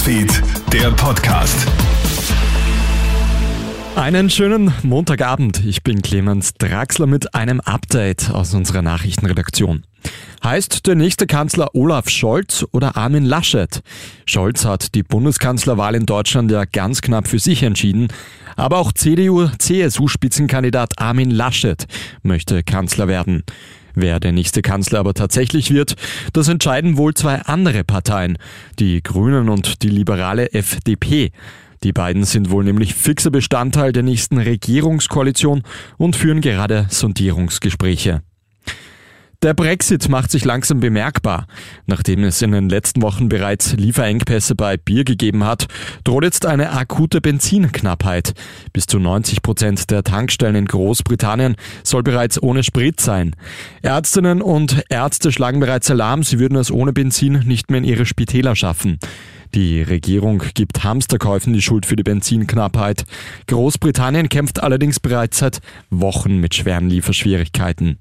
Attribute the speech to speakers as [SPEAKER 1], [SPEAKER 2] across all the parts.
[SPEAKER 1] Newsfeed, der Podcast.
[SPEAKER 2] Einen schönen Montagabend. Ich bin Clemens Draxler mit einem Update aus unserer Nachrichtenredaktion. Heißt der nächste Kanzler Olaf Scholz oder Armin Laschet? Scholz hat die Bundeskanzlerwahl in Deutschland ja ganz knapp für sich entschieden. Aber auch CDU-CSU-Spitzenkandidat Armin Laschet möchte Kanzler werden. Wer der nächste Kanzler aber tatsächlich wird, das entscheiden wohl zwei andere Parteien, die Grünen und die liberale FDP. Die beiden sind wohl nämlich fixer Bestandteil der nächsten Regierungskoalition und führen gerade Sondierungsgespräche. Der Brexit macht sich langsam bemerkbar. Nachdem es in den letzten Wochen bereits Lieferengpässe bei Bier gegeben hat, droht jetzt eine akute Benzinknappheit. Bis zu 90 Prozent der Tankstellen in Großbritannien soll bereits ohne Sprit sein. Ärztinnen und Ärzte schlagen bereits Alarm, sie würden es ohne Benzin nicht mehr in ihre Spitäler schaffen. Die Regierung gibt Hamsterkäufen die Schuld für die Benzinknappheit. Großbritannien kämpft allerdings bereits seit Wochen mit schweren Lieferschwierigkeiten.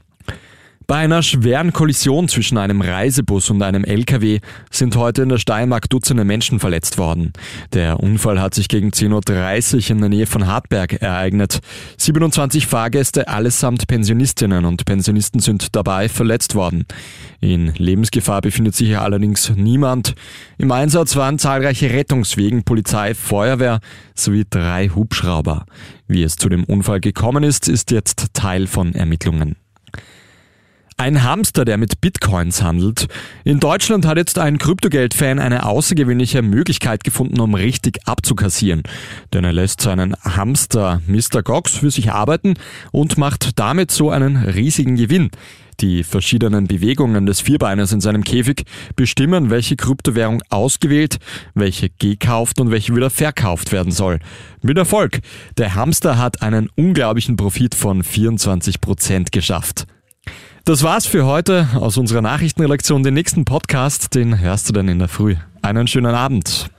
[SPEAKER 2] Bei einer schweren Kollision zwischen einem Reisebus und einem LKW sind heute in der Steiermark Dutzende Menschen verletzt worden. Der Unfall hat sich gegen 10.30 Uhr in der Nähe von Hartberg ereignet. 27 Fahrgäste, allesamt Pensionistinnen und Pensionisten sind dabei verletzt worden. In Lebensgefahr befindet sich hier allerdings niemand. Im Einsatz waren zahlreiche Rettungswegen, Polizei, Feuerwehr sowie drei Hubschrauber. Wie es zu dem Unfall gekommen ist, ist jetzt Teil von Ermittlungen. Ein Hamster, der mit Bitcoins handelt. In Deutschland hat jetzt ein Kryptogeld-Fan eine außergewöhnliche Möglichkeit gefunden, um richtig abzukassieren. Denn er lässt seinen Hamster Mr. Gox für sich arbeiten und macht damit so einen riesigen Gewinn. Die verschiedenen Bewegungen des Vierbeiners in seinem Käfig bestimmen, welche Kryptowährung ausgewählt, welche gekauft und welche wieder verkauft werden soll. Mit Erfolg. Der Hamster hat einen unglaublichen Profit von 24 Prozent geschafft. Das war's für heute aus unserer Nachrichtenredaktion. Den nächsten Podcast, den hörst du dann in der Früh. Einen schönen Abend.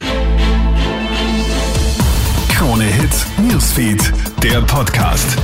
[SPEAKER 1] Krone Hits, Newsfeed, der Podcast.